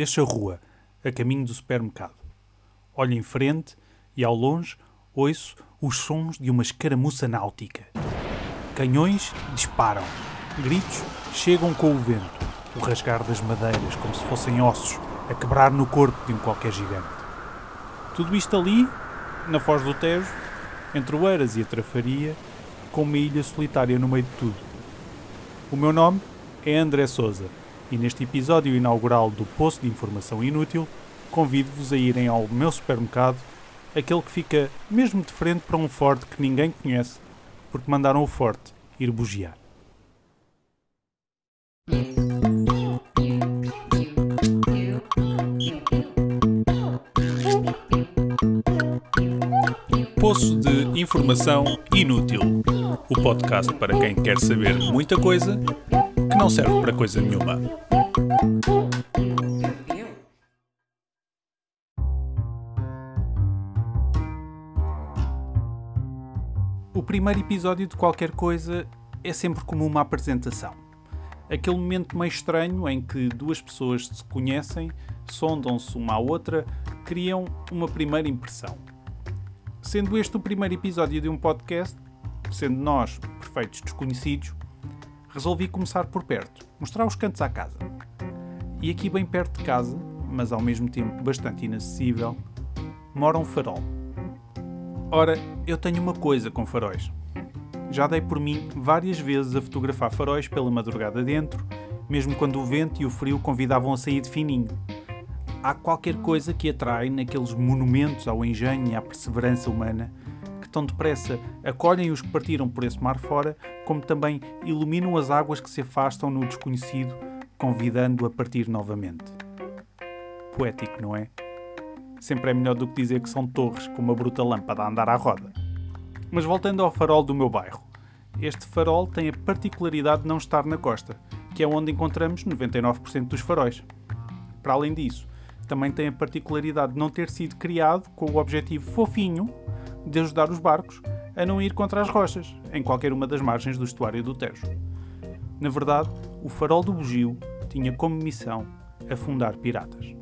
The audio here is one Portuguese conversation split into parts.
Deixo a rua, a caminho do supermercado. Olho em frente e, ao longe, ouço os sons de uma escaramuça náutica. Canhões disparam. Gritos chegam com o vento, o rasgar das madeiras como se fossem ossos a quebrar no corpo de um qualquer gigante. Tudo isto ali, na foz do Tejo, entre o Eiras e a Trafaria, com uma ilha solitária no meio de tudo. O meu nome é André Souza e neste episódio inaugural do Poço de Informação Inútil convido-vos a irem ao meu supermercado, aquele que fica mesmo de frente para um forte que ninguém conhece, porque mandaram o forte ir bugiar. Poço de Informação Inútil o podcast para quem quer saber muita coisa não serve para coisa nenhuma. O primeiro episódio de qualquer coisa é sempre como uma apresentação. Aquele momento meio estranho em que duas pessoas se conhecem, sondam-se uma à outra, criam uma primeira impressão. Sendo este o primeiro episódio de um podcast, sendo nós perfeitos desconhecidos, resolvi começar por perto, mostrar os cantos à casa. E aqui, bem perto de casa, mas ao mesmo tempo bastante inacessível, mora um farol. Ora, eu tenho uma coisa com faróis. Já dei por mim várias vezes a fotografar faróis pela madrugada dentro, mesmo quando o vento e o frio convidavam a sair de fininho. Há qualquer coisa que atrai naqueles monumentos ao engenho e à perseverança humana tão depressa acolhem os que partiram por esse mar fora, como também iluminam as águas que se afastam no desconhecido, convidando a partir novamente. Poético, não é? Sempre é melhor do que dizer que são torres com uma bruta lâmpada a andar à roda. Mas voltando ao farol do meu bairro. Este farol tem a particularidade de não estar na costa, que é onde encontramos 99% dos faróis. Para além disso, também tem a particularidade de não ter sido criado com o objetivo fofinho de ajudar os barcos a não ir contra as rochas, em qualquer uma das margens do estuário do Tejo. Na verdade, o farol do bugio tinha como missão afundar piratas.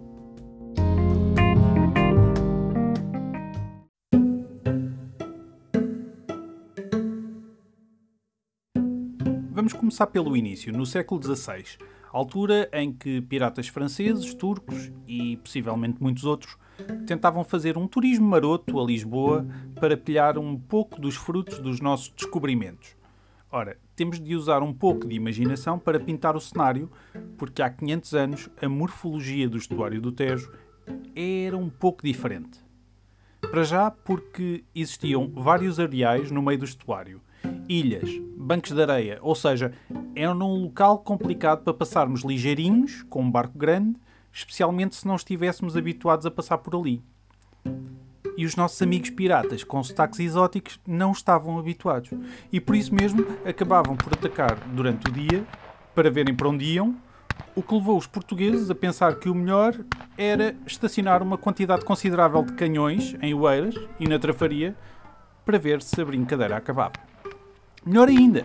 Vamos começar pelo início, no século XVI, altura em que piratas franceses, turcos e possivelmente muitos outros tentavam fazer um turismo maroto a Lisboa para pilhar um pouco dos frutos dos nossos descobrimentos. Ora, temos de usar um pouco de imaginação para pintar o cenário, porque há 500 anos a morfologia do estuário do Tejo era um pouco diferente. Para já, porque existiam vários areais no meio do estuário, ilhas, bancos de areia, ou seja, era um local complicado para passarmos ligeirinhos, com um barco grande, especialmente se não estivéssemos habituados a passar por ali. E os nossos amigos piratas com sotaques exóticos não estavam habituados. E por isso mesmo acabavam por atacar durante o dia para verem para onde iam, o que levou os portugueses a pensar que o melhor era estacionar uma quantidade considerável de canhões em Oeiras e na Trafaria para ver se a brincadeira acabava. Melhor ainda,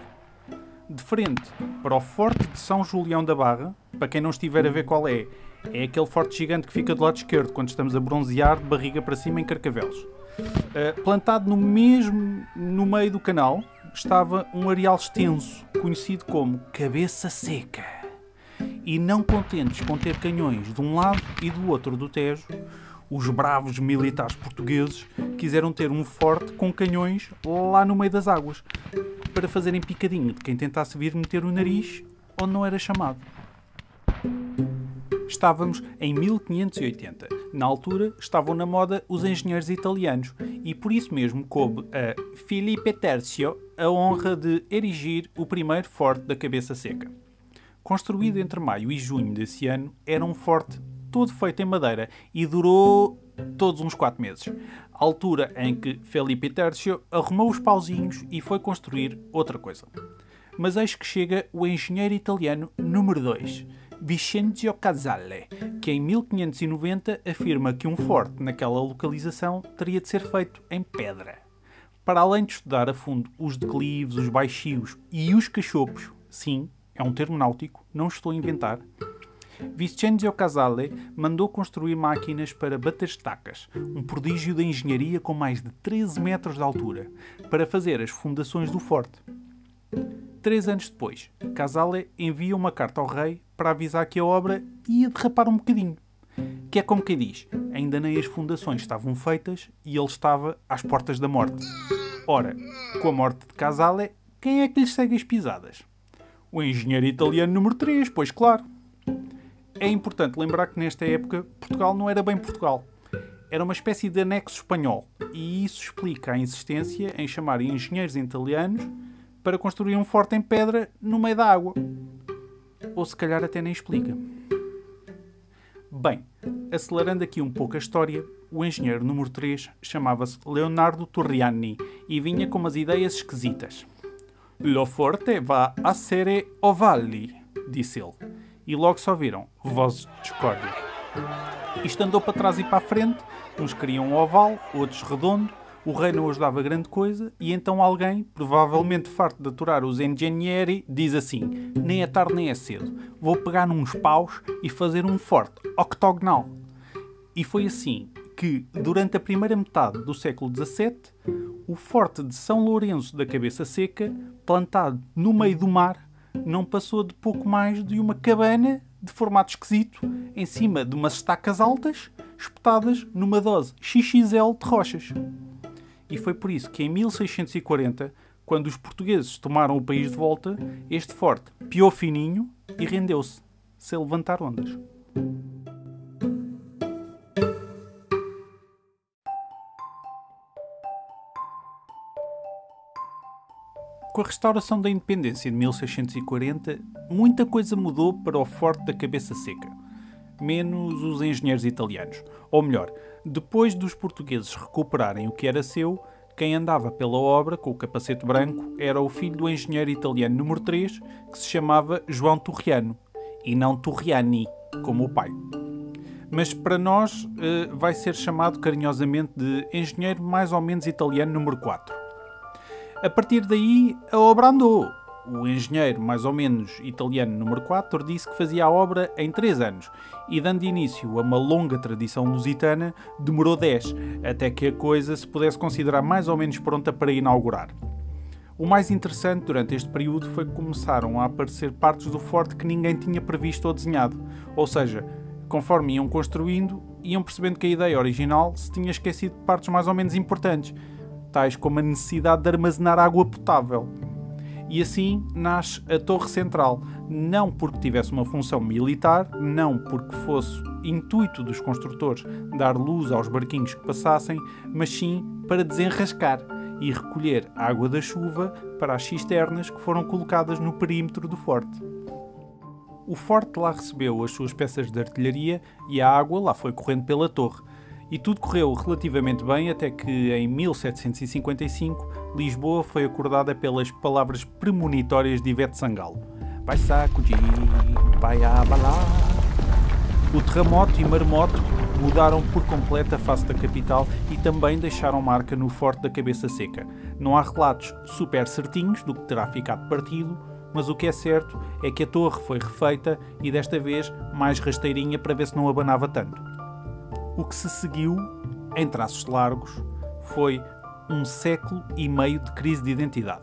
de frente para o Forte de São Julião da Barra, para quem não estiver a ver qual é, é aquele forte gigante que fica do lado esquerdo quando estamos a bronzear de barriga para cima em Carcavelos. Uh, plantado no mesmo no meio do canal estava um areal extenso, conhecido como Cabeça Seca. E não contentes com ter canhões de um lado e do outro do Tejo, os bravos militares portugueses quiseram ter um forte com canhões lá no meio das águas, para fazerem picadinho de quem tentasse vir meter o nariz onde não era chamado. Estávamos em 1580. Na altura estavam na moda os engenheiros italianos e por isso mesmo coube a Filipe Tercio a honra de erigir o primeiro forte da Cabeça Seca. Construído entre maio e junho desse ano, era um forte todo feito em madeira e durou todos uns quatro meses. Altura em que Felipe Tercio arrumou os pauzinhos e foi construir outra coisa. Mas eis que chega o engenheiro italiano número 2, Vicenzio Casale, que em 1590 afirma que um forte naquela localização teria de ser feito em pedra. Para além de estudar a fundo os declives, os baixios e os cachopos, sim, é um termo náutico, não estou a inventar, Vincenzo Casale mandou construir máquinas para bater estacas, um prodígio da engenharia com mais de 13 metros de altura, para fazer as fundações do forte. Três anos depois, Casale envia uma carta ao rei para avisar que a obra ia derrapar um bocadinho. Que é como quem diz, ainda nem as fundações estavam feitas e ele estava às portas da morte. Ora, com a morte de Casale, quem é que lhe segue as pisadas? O engenheiro italiano número 3, pois claro. É importante lembrar que nesta época Portugal não era bem Portugal. Era uma espécie de anexo espanhol, e isso explica a insistência em chamar engenheiros italianos para construir um forte em pedra no meio da água. Ou se calhar até nem explica. Bem, acelerando aqui um pouco a história, o engenheiro número 3 chamava-se Leonardo Torriani e vinha com umas ideias esquisitas. Lo forte va a ser ovali, disse ele. E logo só viram vozes de discórdia. Isto andou para trás e para a frente, uns queriam oval, outros redondo, o rei não ajudava grande coisa, e então alguém, provavelmente farto de aturar os engenheri, diz assim: nem é tarde nem é cedo, vou pegar nos paus e fazer um forte octogonal. E foi assim que, durante a primeira metade do século XVII, o forte de São Lourenço da Cabeça Seca, plantado no meio do mar, não passou de pouco mais de uma cabana de formato esquisito, em cima de umas estacas altas, espetadas numa dose XXL de rochas. E foi por isso que em 1640, quando os portugueses tomaram o país de volta, este forte piou fininho e rendeu-se, sem levantar ondas. Com a restauração da independência de 1640, muita coisa mudou para o Forte da Cabeça Seca, menos os engenheiros italianos. Ou melhor, depois dos portugueses recuperarem o que era seu, quem andava pela obra com o capacete branco era o filho do engenheiro italiano número 3, que se chamava João Turriano, e não Turriani, como o pai. Mas para nós eh, vai ser chamado carinhosamente de engenheiro mais ou menos italiano número 4. A partir daí, a obra andou. O engenheiro, mais ou menos italiano número 4, disse que fazia a obra em 3 anos e, dando início a uma longa tradição lusitana, demorou 10, até que a coisa se pudesse considerar mais ou menos pronta para inaugurar. O mais interessante durante este período foi que começaram a aparecer partes do forte que ninguém tinha previsto ou desenhado, ou seja, conforme iam construindo, iam percebendo que a ideia original se tinha esquecido de partes mais ou menos importantes tais como a necessidade de armazenar água potável. E assim nasce a Torre Central, não porque tivesse uma função militar, não porque fosse intuito dos construtores dar luz aos barquinhos que passassem, mas sim para desenrascar e recolher água da chuva para as cisternas que foram colocadas no perímetro do forte. O forte lá recebeu as suas peças de artilharia e a água lá foi correndo pela torre, e tudo correu relativamente bem até que, em 1755, Lisboa foi acordada pelas palavras premonitórias de Ivete Sangalo. Vai sacudir, vai abalar. O terremoto e maremoto mudaram por completo a face da capital e também deixaram marca no Forte da Cabeça Seca. Não há relatos super certinhos do que terá ficado partido, mas o que é certo é que a torre foi refeita e desta vez mais rasteirinha para ver se não abanava tanto. O que se seguiu, em traços largos, foi um século e meio de crise de identidade.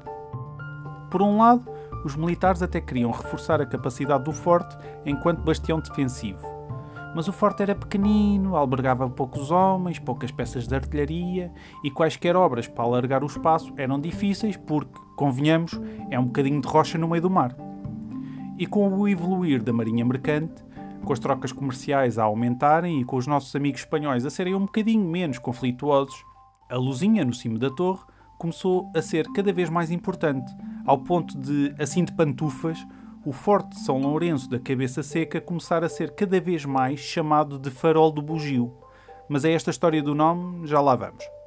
Por um lado, os militares até queriam reforçar a capacidade do forte enquanto bastião defensivo. Mas o forte era pequenino, albergava poucos homens, poucas peças de artilharia e quaisquer obras para alargar o espaço eram difíceis porque, convenhamos, é um bocadinho de rocha no meio do mar. E com o evoluir da marinha mercante, com as trocas comerciais a aumentarem e com os nossos amigos espanhóis a serem um bocadinho menos conflituosos, a luzinha no cimo da torre começou a ser cada vez mais importante, ao ponto de, assim de pantufas, o Forte de São Lourenço da Cabeça Seca começar a ser cada vez mais chamado de Farol do Bugio. Mas é esta história do nome, já lá vamos.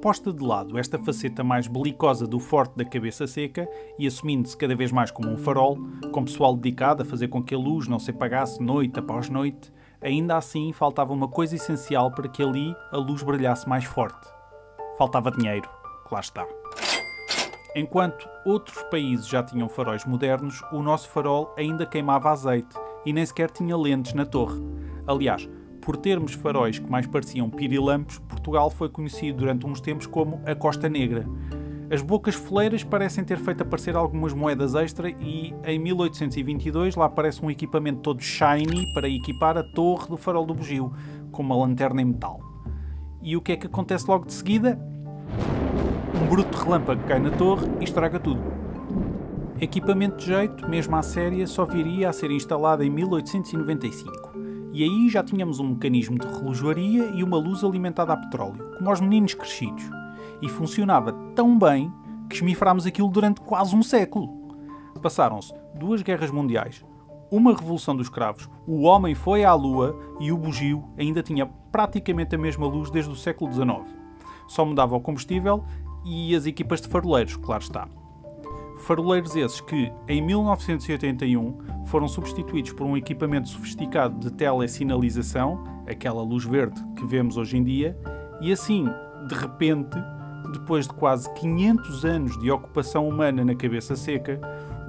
Posta de lado esta faceta mais belicosa do forte da cabeça seca e assumindo-se cada vez mais como um farol, com pessoal dedicado a fazer com que a luz não se apagasse noite após noite, ainda assim faltava uma coisa essencial para que ali a luz brilhasse mais forte. Faltava dinheiro. Lá está. Enquanto outros países já tinham faróis modernos, o nosso farol ainda queimava azeite e nem sequer tinha lentes na torre. Aliás, por termos faróis que mais pareciam pirilampos, Portugal foi conhecido durante uns tempos como a Costa Negra. As bocas foleiras parecem ter feito aparecer algumas moedas extra e em 1822 lá aparece um equipamento todo shiny para equipar a torre do farol do bugio, com uma lanterna em metal. E o que é que acontece logo de seguida? Um bruto relâmpago cai na torre e estraga tudo. Equipamento de jeito, mesmo à séria, só viria a ser instalado em 1895. E aí já tínhamos um mecanismo de relojoaria e uma luz alimentada a petróleo, como aos meninos crescidos. E funcionava tão bem que esmifrámos aquilo durante quase um século. Passaram-se duas guerras mundiais, uma revolução dos cravos, o homem foi à lua e o bugio ainda tinha praticamente a mesma luz desde o século XIX. Só mudava o combustível e as equipas de faroleiros, claro está. Faroleiros esses que, em 1981, foram substituídos por um equipamento sofisticado de telesinalização, aquela luz verde que vemos hoje em dia, e assim, de repente, depois de quase 500 anos de ocupação humana na cabeça seca,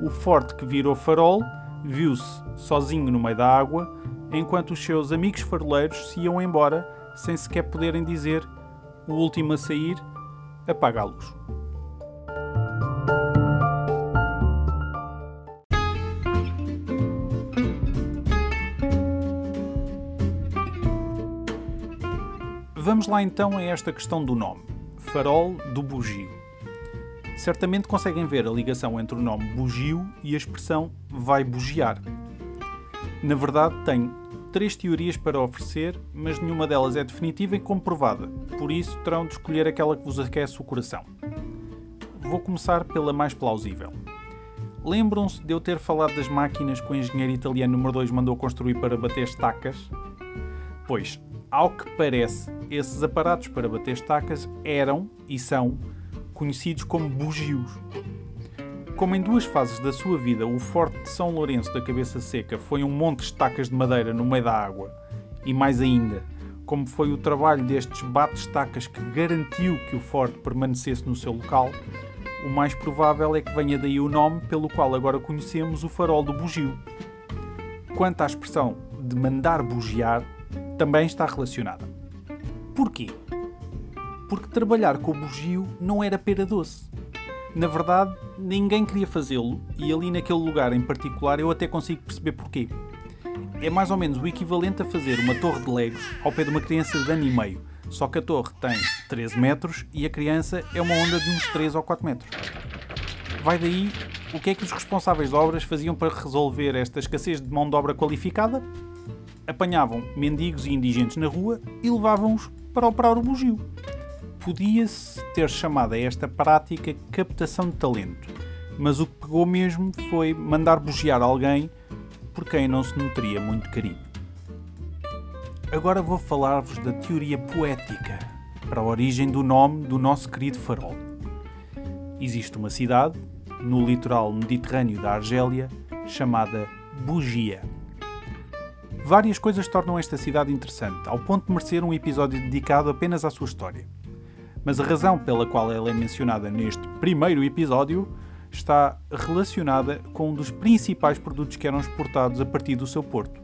o forte que virou farol viu-se sozinho no meio da água, enquanto os seus amigos faroleiros se iam embora sem sequer poderem dizer o último a sair apaga a luz. Vamos lá então a esta questão do nome: Farol do Bugio. Certamente conseguem ver a ligação entre o nome bugio e a expressão vai bugiar. Na verdade, tenho três teorias para oferecer, mas nenhuma delas é definitiva e comprovada, por isso terão de escolher aquela que vos aquece o coração. Vou começar pela mais plausível. Lembram-se de eu ter falado das máquinas que o engenheiro italiano número 2 mandou construir para bater estacas? Pois, ao que parece, esses aparatos para bater estacas eram e são conhecidos como bugios. Como em duas fases da sua vida o Forte de São Lourenço da Cabeça Seca foi um monte de estacas de madeira no meio da água, e mais ainda, como foi o trabalho destes bate-estacas que garantiu que o forte permanecesse no seu local, o mais provável é que venha daí o nome pelo qual agora conhecemos o farol do bugio. Quanto à expressão de mandar bugiar, também está relacionada. Porquê? Porque trabalhar com o bugio não era pera doce. Na verdade, ninguém queria fazê-lo e ali naquele lugar em particular eu até consigo perceber porquê. É mais ou menos o equivalente a fazer uma torre de legos ao pé de uma criança de ano e meio, só que a torre tem 13 metros e a criança é uma onda de uns 3 ou 4 metros. Vai daí o que é que os responsáveis de obras faziam para resolver esta escassez de mão de obra qualificada? Apanhavam mendigos e indigentes na rua e levavam-os para operar o bugio. Podia-se ter chamado a esta prática captação de talento, mas o que pegou mesmo foi mandar bugiar alguém por quem não se nutria muito carinho. Agora vou falar-vos da teoria poética para a origem do nome do nosso querido farol. Existe uma cidade, no litoral mediterrâneo da Argélia, chamada Bugia. Várias coisas tornam esta cidade interessante, ao ponto de merecer um episódio dedicado apenas à sua história. Mas a razão pela qual ela é mencionada neste primeiro episódio está relacionada com um dos principais produtos que eram exportados a partir do seu porto,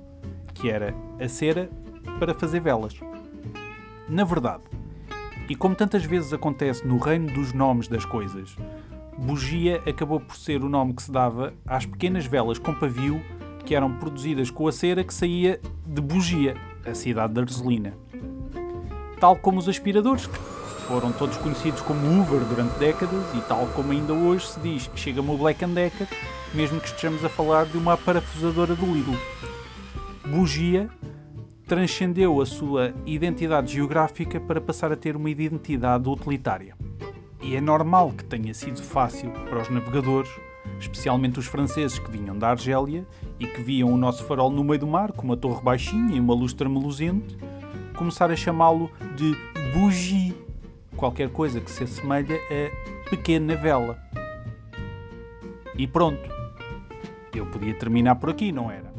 que era a cera para fazer velas. Na verdade, e como tantas vezes acontece no reino dos nomes das coisas, bugia acabou por ser o nome que se dava às pequenas velas com pavio que eram produzidas com a cera que saía de Bugia, a cidade de Arzelina. Tal como os aspiradores, que foram todos conhecidos como Uber durante décadas, e tal como ainda hoje se diz chega-me o Black Decker, mesmo que estejamos a falar de uma parafusadora do Lidl. Bugia transcendeu a sua identidade geográfica para passar a ter uma identidade utilitária. E é normal que tenha sido fácil para os navegadores especialmente os franceses que vinham da Argélia e que viam o nosso farol no meio do mar, com uma torre baixinha e uma luz tremeluzente, começar a chamá-lo de bougie, qualquer coisa que se assemelha a pequena vela. E pronto. Eu podia terminar por aqui, não era?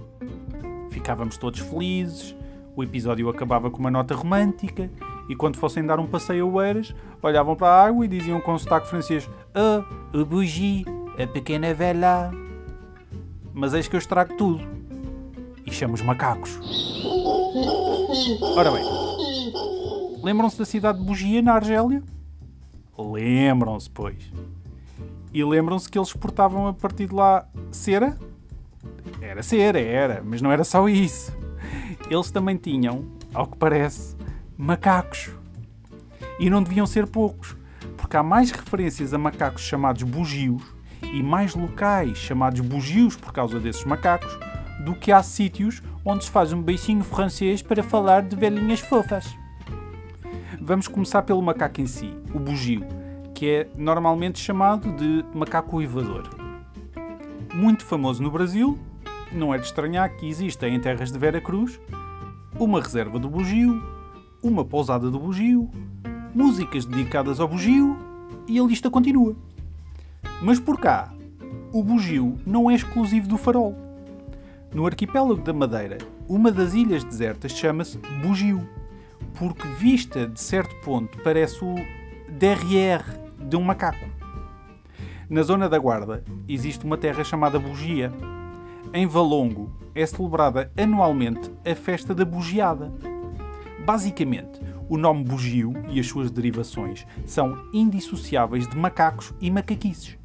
Ficávamos todos felizes, o episódio acabava com uma nota romântica, e quando fossem dar um passeio a Oeiras, olhavam para a água e diziam com sotaque francês: Ah, o bougie, a pequena velha. Mas eis que eu estrago tudo. e chama os macacos. Ora bem, lembram-se da cidade de Bugia, na Argélia? Lembram-se, pois. E lembram-se que eles exportavam a partir de lá cera? Era cera, era, mas não era só isso. Eles também tinham, ao que parece, macacos. E não deviam ser poucos, porque há mais referências a macacos chamados bugios e mais locais chamados bugios por causa desses macacos do que há sítios onde se faz um beicinho francês para falar de velhinhas fofas. Vamos começar pelo macaco em si, o bugio, que é normalmente chamado de macaco uivador. Muito famoso no Brasil, não é de estranhar que exista em terras de Vera Cruz uma reserva do bugio, uma pousada do bugio, músicas dedicadas ao bugio e a lista continua. Mas por cá, o bugio não é exclusivo do farol. No arquipélago da Madeira, uma das ilhas desertas chama-se Bugio, porque vista de certo ponto parece o derrière de um macaco. Na zona da Guarda existe uma terra chamada Bugia. Em Valongo é celebrada anualmente a festa da bugiada. Basicamente, o nome bugio e as suas derivações são indissociáveis de macacos e macaquices.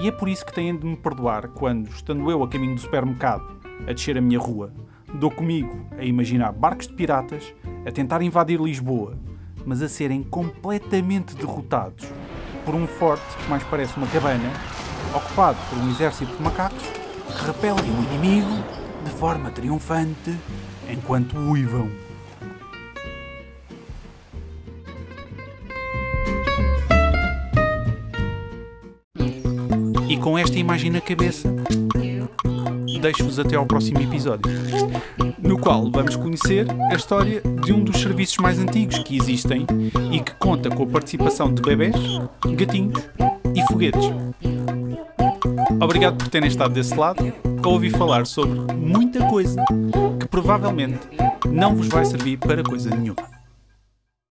E é por isso que têm de me perdoar quando, estando eu a caminho do supermercado, a descer a minha rua, dou comigo a imaginar barcos de piratas a tentar invadir Lisboa, mas a serem completamente derrotados por um forte que mais parece uma cabana, ocupado por um exército de macacos que repelem o inimigo de forma triunfante enquanto uivam. Com esta imagem na cabeça, deixo-vos até ao próximo episódio, no qual vamos conhecer a história de um dos serviços mais antigos que existem e que conta com a participação de bebés, gatinhos e foguetes. Obrigado por terem estado desse lado a ouvir falar sobre muita coisa que provavelmente não vos vai servir para coisa nenhuma.